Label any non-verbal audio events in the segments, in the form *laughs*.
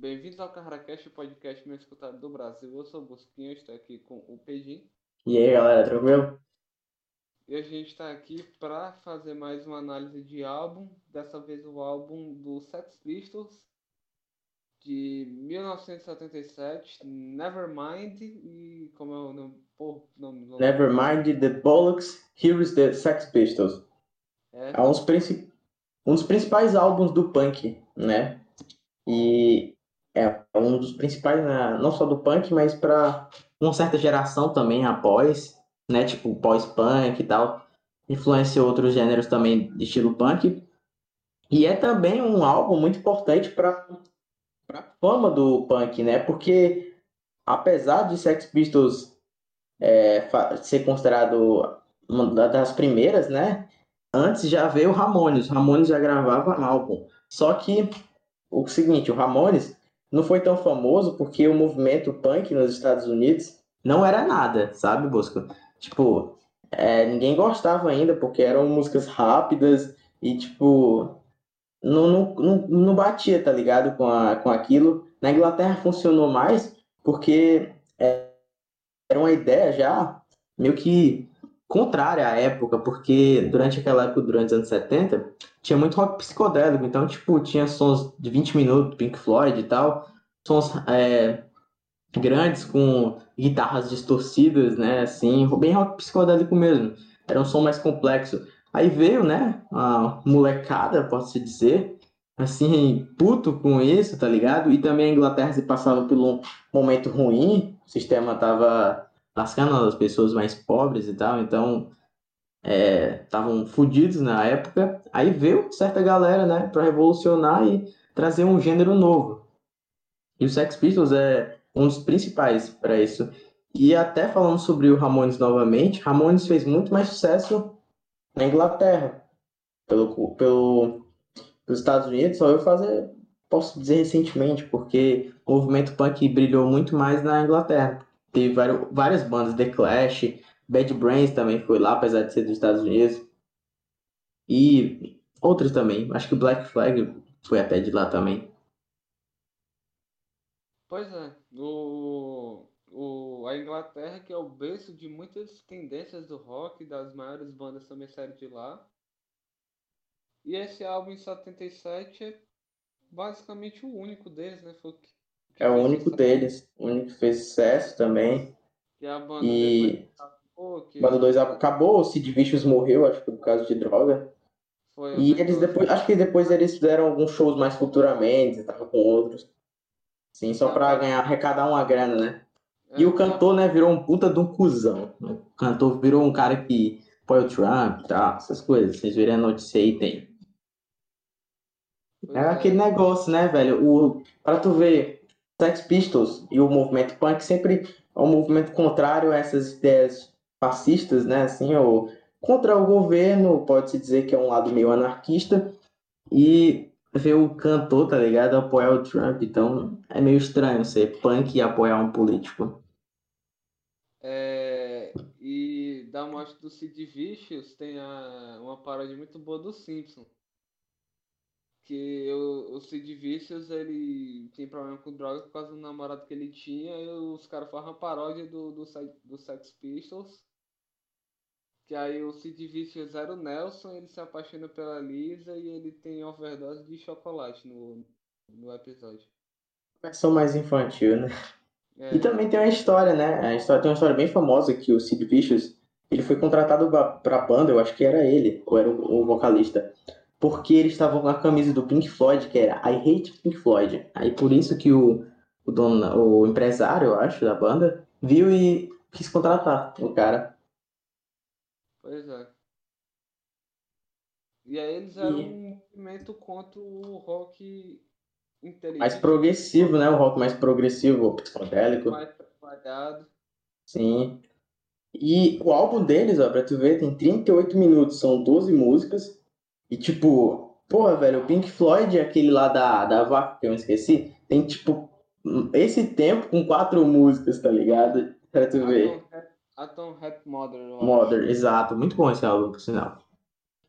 Bem-vindos ao CarraCast, o podcast mais escutado do Brasil. Eu sou o Busquinho, estou aqui com o Pedim. E aí, galera, tranquilo? E a gente está aqui para fazer mais uma análise de álbum. Dessa vez o álbum do Sex Pistols de 1977, Nevermind e como é o nome? Pô, nome, nome. Nevermind, The Bollocks, Here's the Sex Pistols. É, É um dos, um dos principais álbuns do punk, né? E um dos principais, né, não só do punk, mas para uma certa geração também após, né? Tipo pós-punk e tal. Influenciou outros gêneros também de estilo punk. E é também um álbum muito importante para a fama do punk, né? Porque apesar de Sex Pistols é, ser considerado uma das primeiras, né? Antes já veio o Ramones. O Ramones já gravava álbum. Só que o seguinte, o Ramones não foi tão famoso porque o movimento punk nos Estados Unidos não era nada, sabe, Bosco? Tipo, é, ninguém gostava ainda porque eram músicas rápidas e, tipo, não, não, não, não batia, tá ligado? Com, a, com aquilo. Na Inglaterra funcionou mais porque é, era uma ideia já meio que contrária à época, porque durante aquela época, durante os anos 70, tinha muito rock psicodélico, então, tipo, tinha sons de 20 minutos, Pink Floyd e tal, sons é, grandes com guitarras distorcidas, né, assim, bem rock psicodélico mesmo, era um som mais complexo. Aí veio, né, a molecada, posso dizer, assim, puto com isso, tá ligado? E também a Inglaterra se passava por um momento ruim, o sistema tava lascando as pessoas mais pobres e tal, então estavam fodidos na época. Aí veio certa galera, né, para revolucionar e trazer um gênero novo. E o Sex Pistols é um dos principais para isso. E até falando sobre o Ramones novamente, Ramones fez muito mais sucesso na Inglaterra. Pelo, pelo, pelos Estados Unidos, só eu fazer, posso dizer recentemente, porque o movimento punk brilhou muito mais na Inglaterra. Teve vários, várias bandas, The Clash, Bad Brains também foi lá, apesar de ser dos Estados Unidos. E outros também. Acho que o Black Flag foi até de lá também. Pois é, o, o, a Inglaterra que é o berço de muitas tendências do rock, das maiores bandas também saíram de lá. E esse álbum em 77 é basicamente o único deles, né? Foi o que É o único deles, o único que fez sucesso também. Que a banda E- acabou, que Banda 2 acabou, o Sid Vicious morreu, acho que por causa de droga. foi E eles depois, acho que depois eles fizeram alguns shows mais futuramente, tava com outros. Sim, só pra ganhar, arrecadar uma grana, né? É, E o cantor, né, virou um puta de um cuzão. O cantor virou um cara que apoia o Trump e tal, essas coisas. Vocês verem a notícia aí, tem. pois É aquele negócio, né, velho? O, pra tu ver, Sex Pistols e o movimento punk sempre é um movimento contrário a essas ideias fascistas, né, assim, ou contra o governo, pode-se dizer que é um lado meio anarquista, e ver o cantor, tá ligado, apoiar o Trump, então é meio estranho ser punk e apoiar um político. É, e da morte do Sid Vicious tem a, uma paródia muito boa do Simpson. Que o, o Sid Vicious ele tem problema com drogas por causa do namorado que ele tinha e os caras fazem uma paródia do, do, do Sex Pistols. Que aí o Sid Vicious era o Nelson, ele se apaixona pela Lisa e ele tem overdose de chocolate no, no episódio. Versão mais infantil, né? É, E também tem uma história, né? A história, tem uma história bem famosa que o Sid Vicious, ele foi contratado ba- pra banda, eu acho que era ele, ou era o, o vocalista, porque ele estava com a camisa do Pink Floyd, que era I Hate Pink Floyd. Aí por isso que o, o dono, o empresário, eu acho, da banda, viu e quis contratar o cara. Pois é. E aí eles eram E- um movimento contra o rock inteligente, Mais progressivo, né? O rock mais progressivo, psicodélico. mais trabalhado. Sim. E o álbum deles, ó, pra tu ver, tem 38 minutos, são 12 músicas. E tipo, porra, velho, o Pink Floyd, aquele lá da, da vaca que eu esqueci, tem tipo esse tempo com quatro músicas, tá ligado? *laughs* Pra tu ver. Atom eu acho. Modern, exato, muito bom esse álbum, por sinal.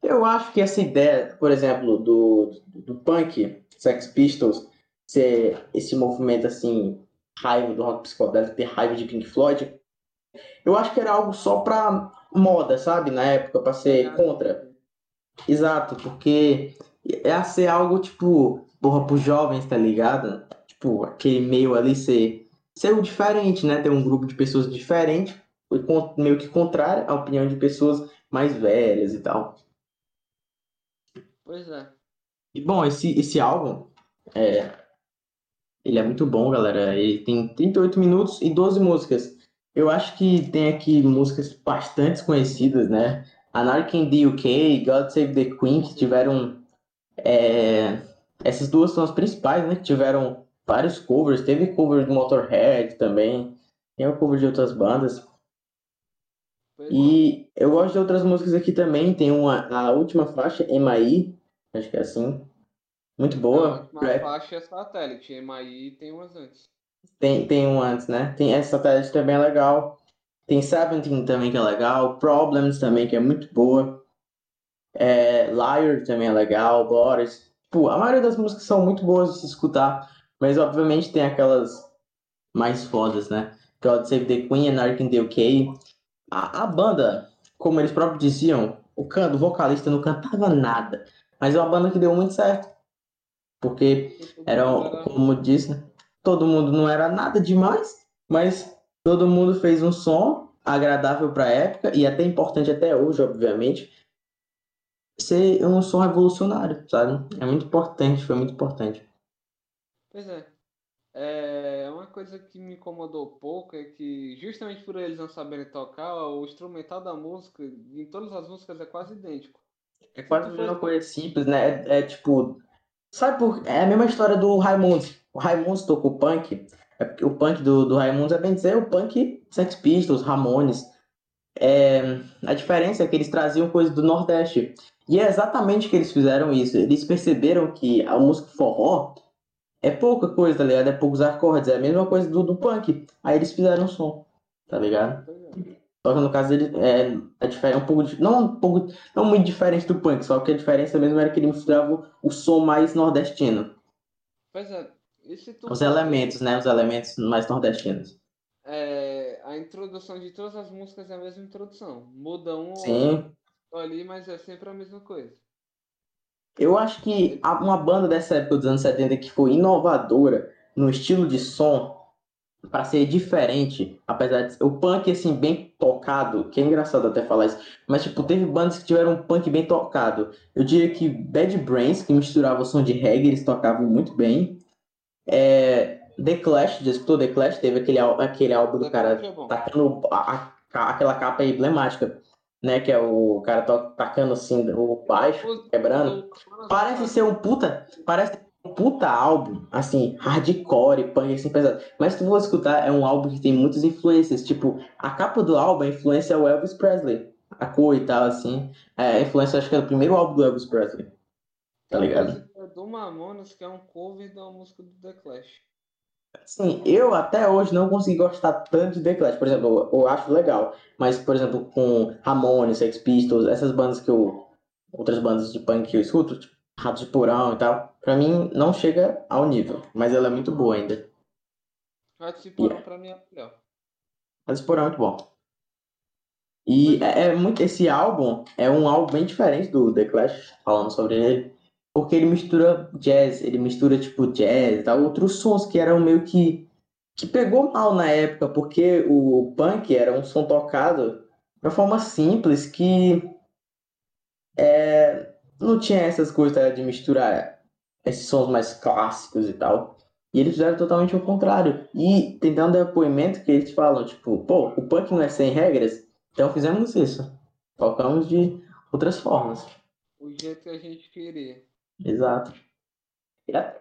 Eu acho que essa ideia, por exemplo, do, do punk, Sex Pistols, ser esse movimento assim, raiva do rock psicodélico, ter raiva de Pink Floyd, eu acho que era algo só pra moda, sabe? Na época, pra ser contra. Exato, porque ia ser algo tipo, porra, pros jovens, tá ligado? Tipo, aquele meio ali ser, ser o diferente, né? Ter um grupo de pessoas diferentes, meio que contrário à opinião de pessoas mais velhas e tal. Pois é. E bom, esse, esse álbum, é, ele é muito bom, galera. Ele tem 38 minutos e 12 músicas. Eu acho que tem aqui músicas bastante conhecidas, né? Anarchy in the UK, God Save the Queen, que tiveram. É... Essas duas são as principais, né? Que tiveram vários covers. Teve cover do Motorhead também. Tem o cover de outras bandas. E eu gosto de outras músicas aqui também. Tem uma, a última faixa, MI, acho que é assim. Muito boa. A última faixa é satélite, MI tem umas antes. Tem, tem um antes, né? Tem essa satélite também é legal. Tem Seventeen também que é legal. Problems também que é muito boa. É, Liar também é legal. Boris. Tipo, a maioria das músicas são muito boas de se escutar. Mas obviamente tem aquelas mais fodas, né? God Save the Queen, Anarchy in the UK. A, a banda, como eles próprios diziam, o, canto, o vocalista não cantava nada. Mas é uma banda que deu muito certo. Porque era, como disse, todo mundo não era nada demais, mas todo mundo fez um som agradável para a época e até importante até hoje, obviamente, ser um som revolucionário, sabe? É muito importante, foi muito importante. Pois é. É uma coisa que me incomodou pouco é que justamente por eles não saberem tocar, o instrumental da música, em todas as músicas é quase idêntico. É quase a mesma coisa simples, né? É, é tipo, sabe por é a mesma história do Raimundos. O Raimundos tocou punk, é porque o punk do, do Raimundos é bem dizer o punk Sex Pistols, Ramones. É, a diferença é que eles traziam coisas do Nordeste. E é exatamente que eles fizeram isso. Eles perceberam que a música forró é pouca coisa, tá ligado? É poucos acordes, é a mesma coisa do, do punk. Aí eles fizeram um som, tá ligado? Só que no caso dele é, é diferente, um pouco, não um pouco, não muito diferente do punk, só que a diferença mesmo era que ele misturava o som mais nordestino. Pois é, os elementos, né? Os elementos mais nordestinos. É, a introdução de todas as músicas é a mesma introdução. Muda um Sim. ou ali, mas é sempre a mesma coisa. Eu acho que uma banda dessa época dos anos 70 que foi inovadora no estilo de som para ser diferente, apesar de o punk assim bem tocado, que é engraçado até falar isso, mas tipo teve bandas que tiveram um punk bem tocado. Eu diria que Bad Brains, que misturava o som de reggae, eles tocavam muito bem. É, The Clash, já escutou The Clash? Teve aquele, aquele álbum do cara tacando a, a, aquela capa emblemática, né? Que é o cara tacando assim o baixo, quebrando. Parece ser um puta. Parece um puta álbum, assim, hardcore, punk, assim, pesado. Mas se tu for escutar, é um álbum que tem muitas influências. Tipo, a capa do álbum, a influência é o Elvis Presley. A cor e tal, assim. É, a influência, acho que é o primeiro álbum do Elvis Presley. Tá ligado? Do Mamonas, que é um cover da música do The Clash. Sim, eu até hoje não consegui gostar tanto de The Clash. Por exemplo, eu, eu acho legal. Mas, por exemplo, com Ramones, Sex Pistols, essas bandas que eu. Outras bandas de punk que eu escuto, tipo Ratos de Porão e tal, pra mim não chega ao nível. Mas ela é muito boa ainda. Ratos de Porão pra mim é melhor. Ratos de Porão é muito bom. E é, é, muito, esse álbum é um álbum bem diferente do The Clash, falando sobre ele. Porque ele mistura jazz, ele mistura tipo jazz tal, outros sons que eram meio que. que pegou mal na época, porque o punk era um som tocado de uma forma simples que. É, não tinha essas coisas tá, de misturar esses sons mais clássicos e tal. E eles fizeram totalmente o contrário. E tem um depoimento que eles falam, tipo, pô, o punk não é sem regras, então fizemos isso. Tocamos de outras formas. O jeito que a gente queria. Exato.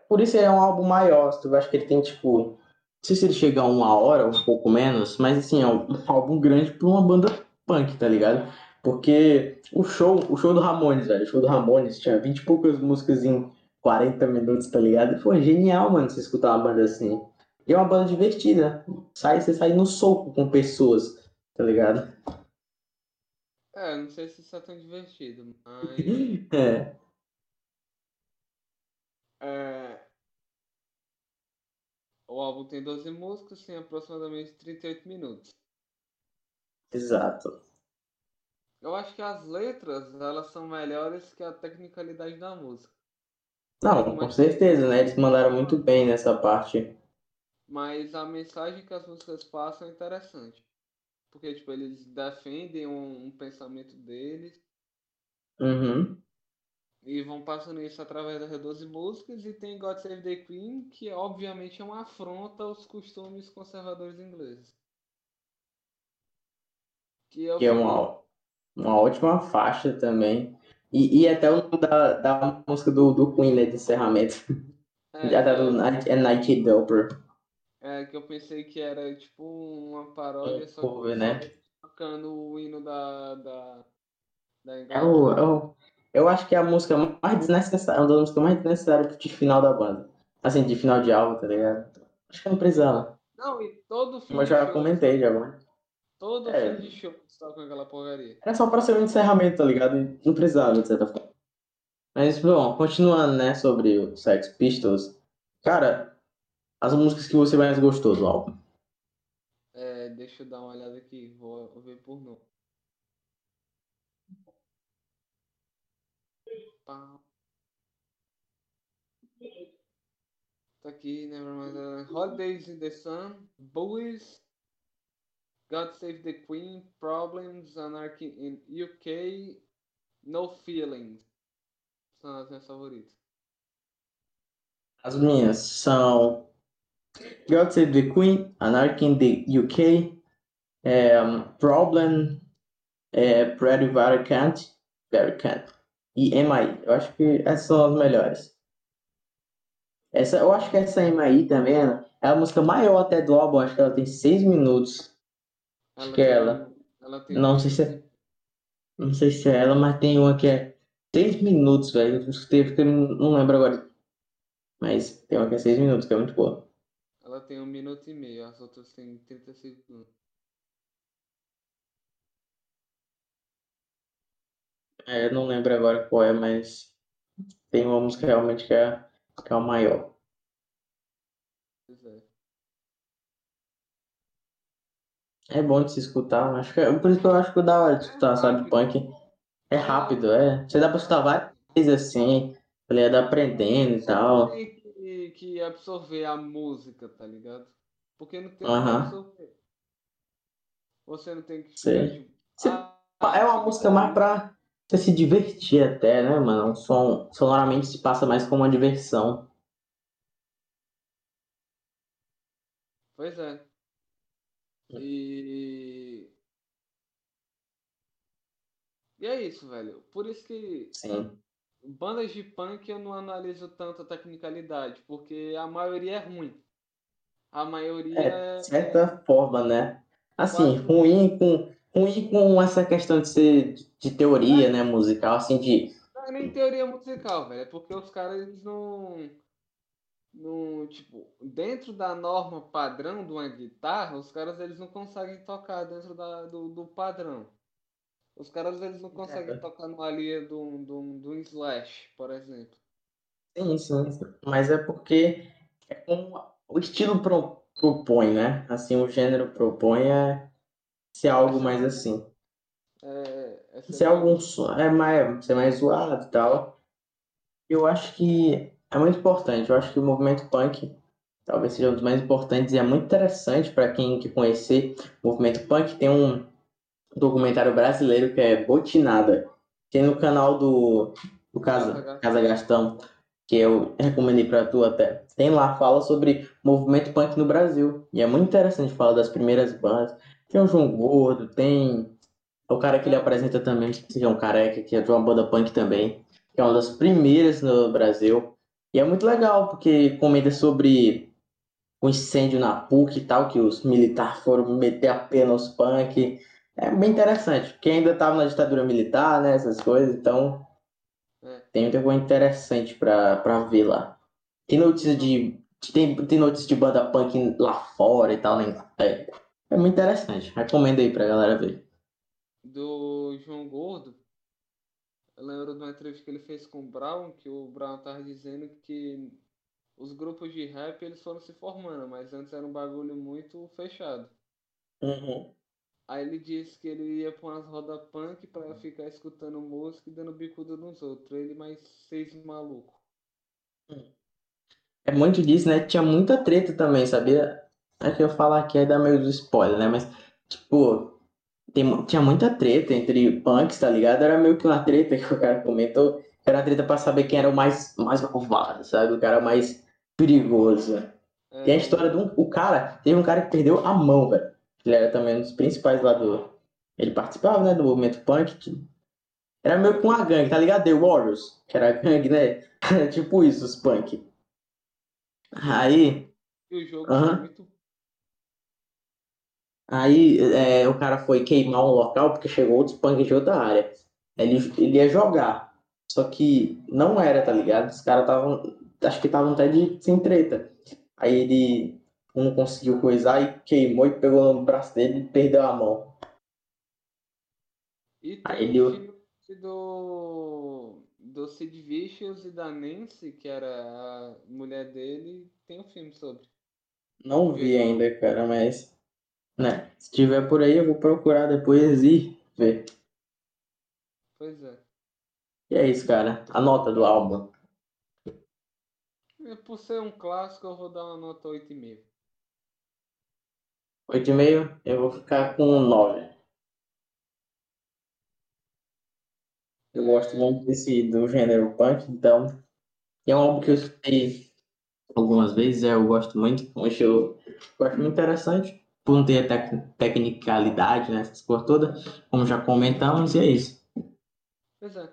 Por isso ele é um álbum maior. Eu acho que ele tem, tipo. Não sei se ele chega a uma hora, um pouco menos, mas assim, é um álbum grande pra uma banda punk, tá ligado? Porque o show, o show do Ramones, velho, o show do Ramones tinha 20 e poucas músicas em 40 minutos, tá ligado? E foi genial, mano, você escutar uma banda assim. E é uma banda divertida. Sai, você sai no soco com pessoas, tá ligado? É, não sei se isso é tão divertido, *laughs* mas. é. É... o álbum tem 12 músicas, tem aproximadamente 38 minutos. Exato. Eu acho que as letras, elas são melhores que a tecnicalidade da música. Não, com certeza, né? Eles mandaram muito bem nessa parte. Mas a mensagem que as músicas passam é interessante. Porque, tipo, eles defendem um, um pensamento deles. Uhum. E vão passando isso através das 12 músicas. E tem God Save the Queen, que obviamente é uma afronta aos costumes conservadores ingleses. Que, que é uma, uma ótima faixa também. E, e até o nome da, da música do, do Queen, né, de encerramento. É, Já tá do Night, é Night Doper. É, que eu pensei que era tipo uma paródia, um só cover, né? tocando o hino da, da, da é o, é o, Eu acho que é a música mais desnecessária, uma das músicas mais desnecessárias de final da banda. Assim, de final de álbum, tá ligado? Acho que não precisava. Não, e todo filme. Mas já show, comentei já, mano. Todo é. filme de show com aquela porcaria. Era só pra ser um encerramento, tá ligado? Não precisava, de certa forma. Mas, bom, continuando, né, sobre o Sex Pistols. Cara, as músicas que você mais gostou do álbum? É, deixa eu dar uma olhada aqui, vou ver por nome. Tá aqui, Nevermind. Uh, Holidays in the Sun, Bullies, God Save the Queen, Problems, Anarchy in UK, No Feelings. São as minhas favoritas. As minhas são God Save the Queen, Anarchy in the UK, um, Problem, é, Pretty Very Can't, Very Can't e MI. Eu acho que essas são as melhores. Essa, eu acho que essa MI também é a música maior até do álbum, acho que ela tem 6 minutos. Ela acho que é ela. ela não sei se é, não sei se é ela, mas tem uma que é 6 minutos, velho. Eu não lembro agora. Mas tem uma que é 6 minutos, que é muito boa. Ela tem um minuto e meio, as outras têm 30 segundos. É, eu não lembro agora qual é, mas tem uma música realmente que é, que é o maior. Pois é. É bom de se escutar, acho que é, por isso que eu acho que da hora de escutar, é sabe, punk. É rápido, é. Você dá pra escutar várias vezes assim, ele é aprendendo e tal que absorver a música, tá ligado? Porque não tem que absorver. Você não tem que ficar, tipo, ah, É uma música mais pra você se divertir até, né, mano? Um som sonoramente se passa mais como uma diversão. Pois é. E. E é isso, velho. Por isso que. Sim bandas de punk eu não analiso tanto a tecnicalidade, porque a maioria é ruim. A maioria é. De certa forma, né? Assim, ruim com, ruim com essa questão de ser de teoria, né, musical, assim, de. Não é nem teoria musical, velho. É porque os caras eles não. No, tipo, dentro da norma padrão de uma guitarra, os caras eles não conseguem tocar dentro da, do, do padrão. Os caras eles não conseguem é. tocar numa linha do, do, do Slash, por exemplo. Sim, sim, sim. Mas é porque é como o estilo pro, propõe, né? Assim, o gênero propõe é ser algo mais assim. É, é ser algum é mais, ser mais zoado e tal. Eu acho que é muito importante. Eu acho que o movimento punk talvez seja um dos mais importantes e é muito interessante para quem quer conhecer o movimento punk. Tem um documentário brasileiro que é Botinada. Tem no canal do, do Casa, Casa Gastão, que eu recomendei para tu até. Tem lá, fala sobre movimento punk no Brasil. E é muito interessante falar das primeiras bandas. Tem o João Gordo, tem o cara que ele apresenta também, que é um careca, que é de uma banda punk também, que é uma das primeiras no Brasil. E é muito legal, porque comenta sobre o incêndio na PUC e tal, que os militares foram meter a pena nos punk é bem interessante, porque ainda estava na ditadura militar, né, essas coisas, então é. tem muita coisa interessante para ver lá. Tem notícia de tem, tem notícia de banda punk lá fora e tal, né? É, é muito interessante. Recomendo aí pra galera ver. Do João Gordo, eu lembro de uma entrevista que ele fez com o Brown, que o Brown tava dizendo que os grupos de rap eles foram se formando, mas antes era um bagulho muito fechado. Uhum. Aí ele disse que ele ia pra umas rodas punk pra ficar escutando música e dando bicuda nos outros. Ele mais seis malucos. É muito disso, né? Tinha muita treta também, sabia? Acho que eu falar aqui é dar meio do spoiler, né? Mas, tipo, tem, tinha muita treta entre punks, tá ligado? Era meio que uma treta que o cara comentou. Era uma treta pra saber quem era o mais, mais malvado, sabe? O cara mais perigoso. Tem a É, história de um. O cara, teve um cara que perdeu a mão, velho. Ele era também um dos principais lá do. Ele participava, né, do movimento punk. que- Era meio que uma gangue, tá ligado? The Warriors, que era a gangue, né? Era *laughs* tipo isso, os punk. Aí, e o jogo Aham. foi muito. Aí é, o cara foi queimar um local porque chegou outros punk de outra área. Ele, ele ia jogar. Só que não era, tá ligado? Os caras estavam. Acho que estavam até de sem treta. Aí ele não conseguiu coisar e queimou e pegou no braço dele e perdeu a mão. E Aí tem ele- o filme do, do Sid Vicious e da Nancy, que era a mulher dele, tem um filme sobre. Não vi ainda, cara, mas. Né? Se tiver por aí, eu vou procurar depois e ver. Pois é. E é isso, cara. A nota do álbum. E por ser um clássico, eu vou dar uma nota 8,5. 8,5, eu vou ficar com 9. Eu gosto muito desse, do gênero punk, então. É um álbum que eu escutei algumas vezes, é, eu gosto muito. Um estilo eu acho muito interessante, por não ter a tec- tecnicalidade, né? Essas coisas todas, como já comentamos, e é isso. Pois é.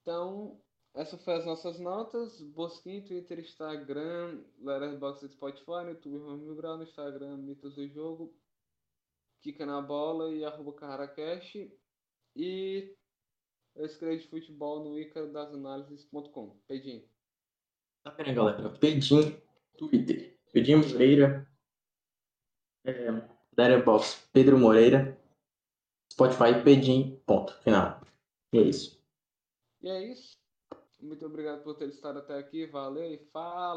Então, essas foram as nossas notas. Bosquim, Twitter, Instagram, Letterboxd, Spotify, YouTube, Mil Grau, no Instagram, Mitos do Jogo, Kika na Bola e arroba CarraCast. E eu escrevo de futebol no icarodasanalyses.com. Pedinho. Tá vendo, galera? Pedim, Twitter. Pedim Moreira. É, Letterboxd, Pedro Moreira. Spotify, Pedim, ponto. Final. E é isso. E é isso. Muito obrigado por ter estado até aqui. Valeu e falou!